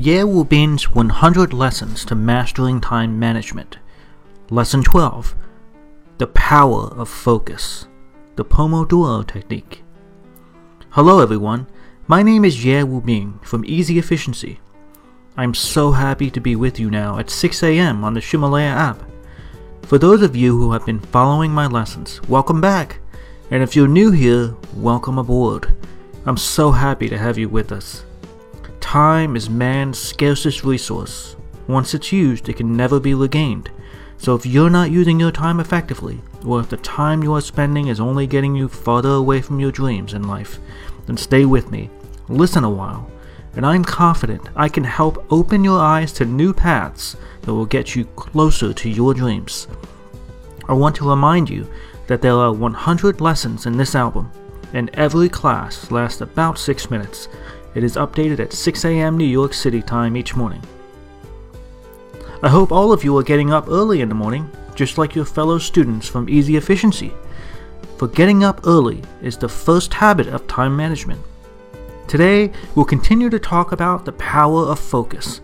Ye Wu Bin's 100 Lessons to Mastering Time Management. Lesson 12 The Power of Focus. The Pomodoro Technique. Hello, everyone. My name is Ye Wu Bin from Easy Efficiency. I'm so happy to be with you now at 6 a.m. on the Ximalaya app. For those of you who have been following my lessons, welcome back. And if you're new here, welcome aboard. I'm so happy to have you with us. Time is man's scarcest resource. Once it's used, it can never be regained. So if you're not using your time effectively, or if the time you are spending is only getting you farther away from your dreams in life, then stay with me, listen a while, and I'm confident I can help open your eyes to new paths that will get you closer to your dreams. I want to remind you that there are 100 lessons in this album, and every class lasts about 6 minutes. It is updated at 6 a.m. New York City time each morning. I hope all of you are getting up early in the morning, just like your fellow students from Easy Efficiency. For getting up early is the first habit of time management. Today, we'll continue to talk about the power of focus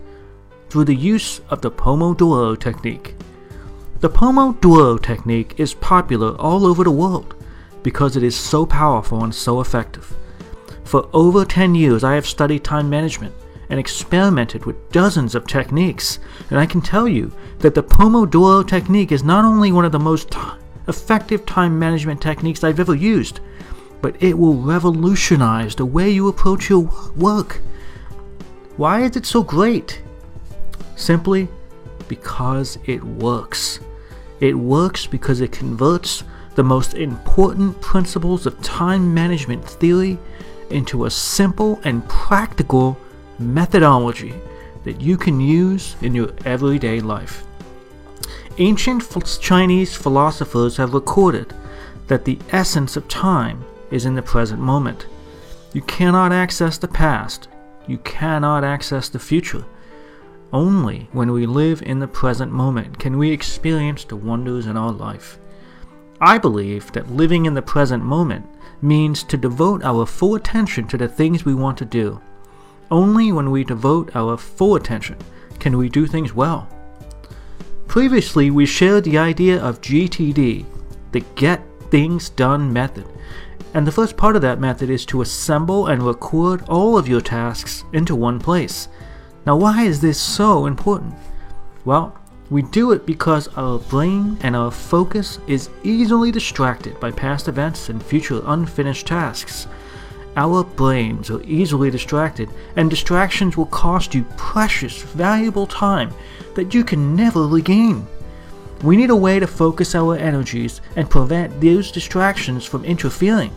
through the use of the Pomodoro technique. The Pomodoro technique is popular all over the world because it is so powerful and so effective. For over 10 years, I have studied time management and experimented with dozens of techniques, and I can tell you that the Pomodoro technique is not only one of the most t- effective time management techniques I've ever used, but it will revolutionize the way you approach your work. Why is it so great? Simply because it works. It works because it converts the most important principles of time management theory into a simple and practical methodology that you can use in your everyday life. Ancient Chinese philosophers have recorded that the essence of time is in the present moment. You cannot access the past, you cannot access the future. Only when we live in the present moment can we experience the wonders in our life. I believe that living in the present moment means to devote our full attention to the things we want to do. Only when we devote our full attention can we do things well. Previously, we shared the idea of GTD, the Get Things Done method, and the first part of that method is to assemble and record all of your tasks into one place. Now, why is this so important? Well, we do it because our brain and our focus is easily distracted by past events and future unfinished tasks. Our brains are easily distracted, and distractions will cost you precious, valuable time that you can never regain. We need a way to focus our energies and prevent those distractions from interfering.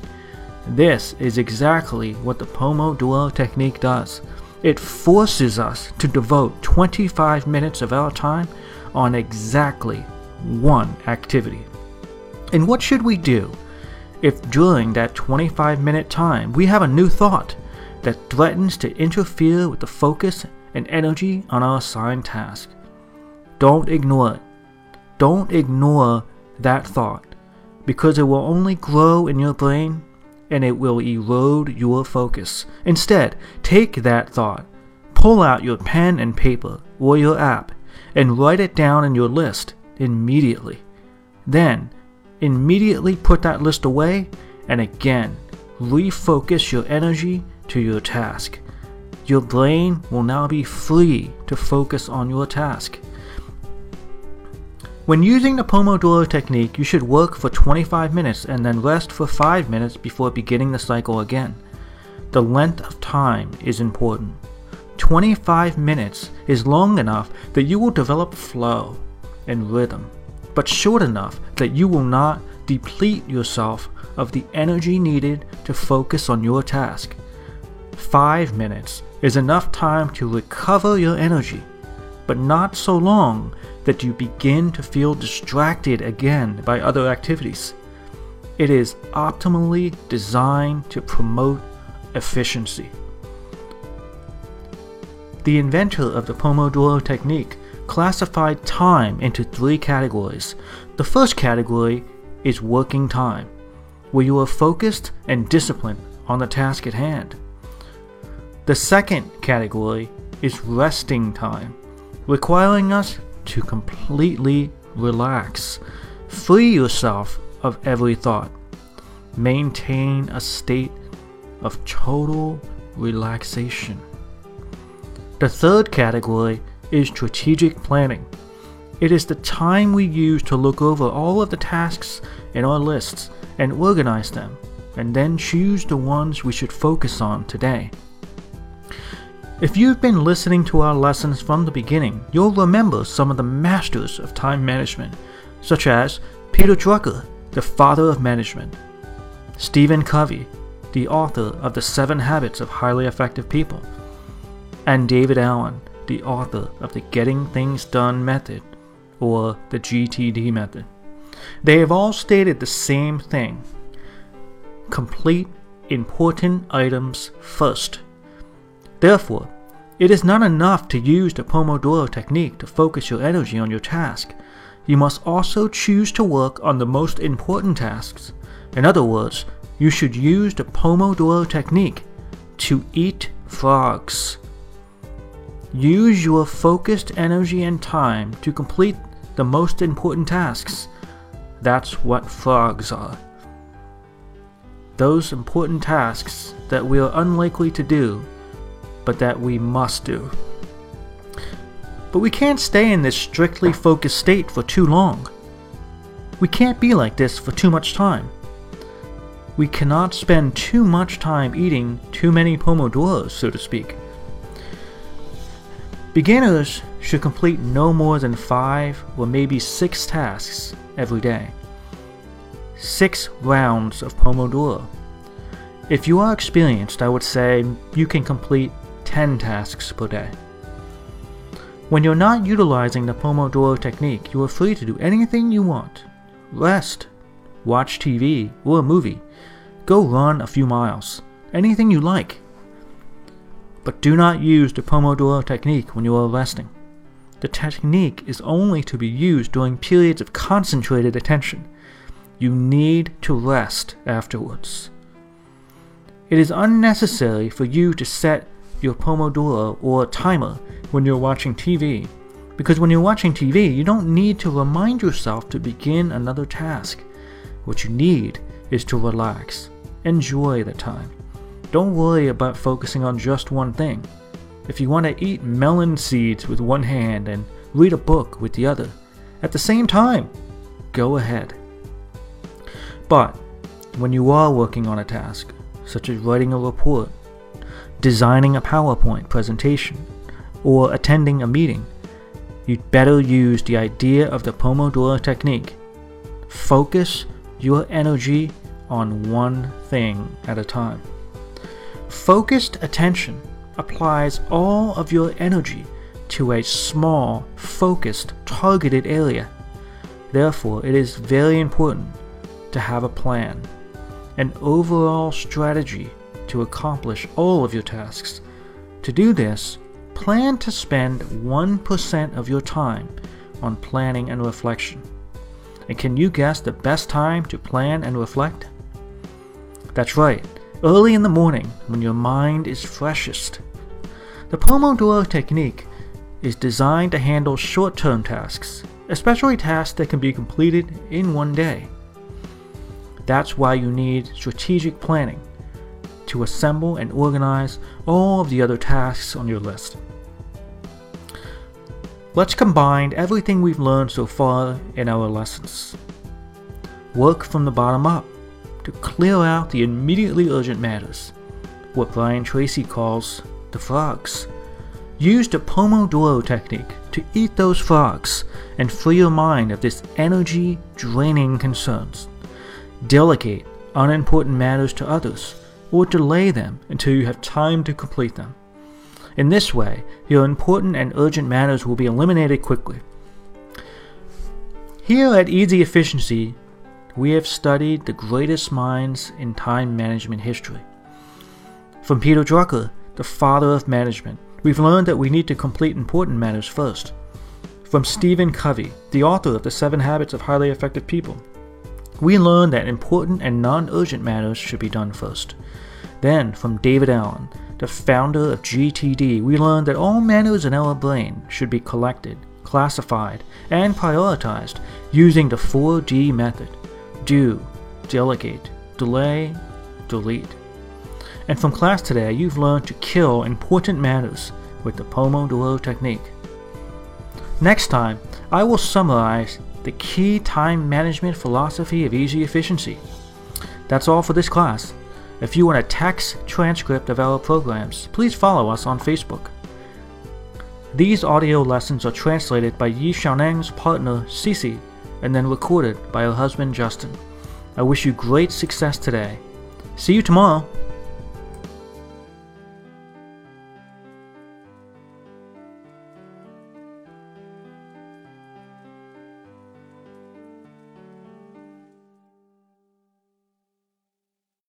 This is exactly what the Pomodoro technique does. It forces us to devote 25 minutes of our time on exactly one activity. And what should we do if during that 25 minute time we have a new thought that threatens to interfere with the focus and energy on our assigned task? Don't ignore it. Don't ignore that thought because it will only grow in your brain and it will erode your focus. Instead, take that thought, pull out your pen and paper or your app, and write it down in your list immediately. Then, immediately put that list away and again refocus your energy to your task. Your brain will now be free to focus on your task. When using the Pomodoro technique, you should work for 25 minutes and then rest for 5 minutes before beginning the cycle again. The length of time is important. 25 minutes is long enough that you will develop flow and rhythm, but short enough that you will not deplete yourself of the energy needed to focus on your task. 5 minutes is enough time to recover your energy, but not so long that you begin to feel distracted again by other activities. It is optimally designed to promote efficiency. The inventor of the Pomodoro technique classified time into three categories. The first category is working time, where you are focused and disciplined on the task at hand. The second category is resting time, requiring us to completely relax. Free yourself of every thought. Maintain a state of total relaxation. The third category is strategic planning. It is the time we use to look over all of the tasks in our lists and organize them, and then choose the ones we should focus on today. If you've been listening to our lessons from the beginning, you'll remember some of the masters of time management, such as Peter Drucker, the father of management, Stephen Covey, the author of The Seven Habits of Highly Effective People, and David Allen, the author of the Getting Things Done method, or the GTD method. They have all stated the same thing complete important items first. Therefore, it is not enough to use the Pomodoro technique to focus your energy on your task. You must also choose to work on the most important tasks. In other words, you should use the Pomodoro technique to eat frogs. Use your focused energy and time to complete the most important tasks. That's what frogs are. Those important tasks that we are unlikely to do, but that we must do. But we can't stay in this strictly focused state for too long. We can't be like this for too much time we cannot spend too much time eating too many pomodoros, so to speak. Beginners should complete no more than five or maybe six tasks every day. Six rounds of Pomodoro. If you are experienced, I would say you can complete 10 tasks per day. When you're not utilizing the Pomodoro technique, you are free to do anything you want. Rest, watch TV or a movie, Go run a few miles. Anything you like. But do not use the Pomodoro technique when you are resting. The technique is only to be used during periods of concentrated attention. You need to rest afterwards. It is unnecessary for you to set your Pomodoro or timer when you're watching TV, because when you're watching TV, you don't need to remind yourself to begin another task. What you need is to relax. Enjoy the time. Don't worry about focusing on just one thing. If you want to eat melon seeds with one hand and read a book with the other at the same time, go ahead. But when you are working on a task, such as writing a report, designing a PowerPoint presentation, or attending a meeting, you'd better use the idea of the Pomodoro technique. Focus your energy on one thing at a time. Focused attention applies all of your energy to a small, focused, targeted area. Therefore, it is very important to have a plan, an overall strategy to accomplish all of your tasks. To do this, plan to spend 1% of your time on planning and reflection. And can you guess the best time to plan and reflect? That's right, early in the morning when your mind is freshest. The Pomodoro technique is designed to handle short term tasks, especially tasks that can be completed in one day. That's why you need strategic planning to assemble and organize all of the other tasks on your list. Let's combine everything we've learned so far in our lessons. Work from the bottom up to clear out the immediately urgent matters, what Brian Tracy calls the frogs. Use the Pomodoro technique to eat those frogs and free your mind of this energy draining concerns. Delegate unimportant matters to others or delay them until you have time to complete them. In this way, your important and urgent matters will be eliminated quickly. Here at Easy Efficiency, we have studied the greatest minds in time management history. From Peter Drucker, the father of management, we've learned that we need to complete important matters first. From Stephen Covey, the author of The Seven Habits of Highly Effective People, we learned that important and non urgent matters should be done first. Then, from David Allen, the founder of GTD, we learned that all matters in our brain should be collected, classified, and prioritized using the 4D method do, delegate, delay, delete. And from class today, you've learned to kill important matters with the Pomodoro technique. Next time, I will summarize the key time management philosophy of easy efficiency. That's all for this class. If you want a text transcript of our programs, please follow us on Facebook. These audio lessons are translated by Yi Xiaoneng's partner Cici and then recorded by her husband Justin. I wish you great success today. See you tomorrow.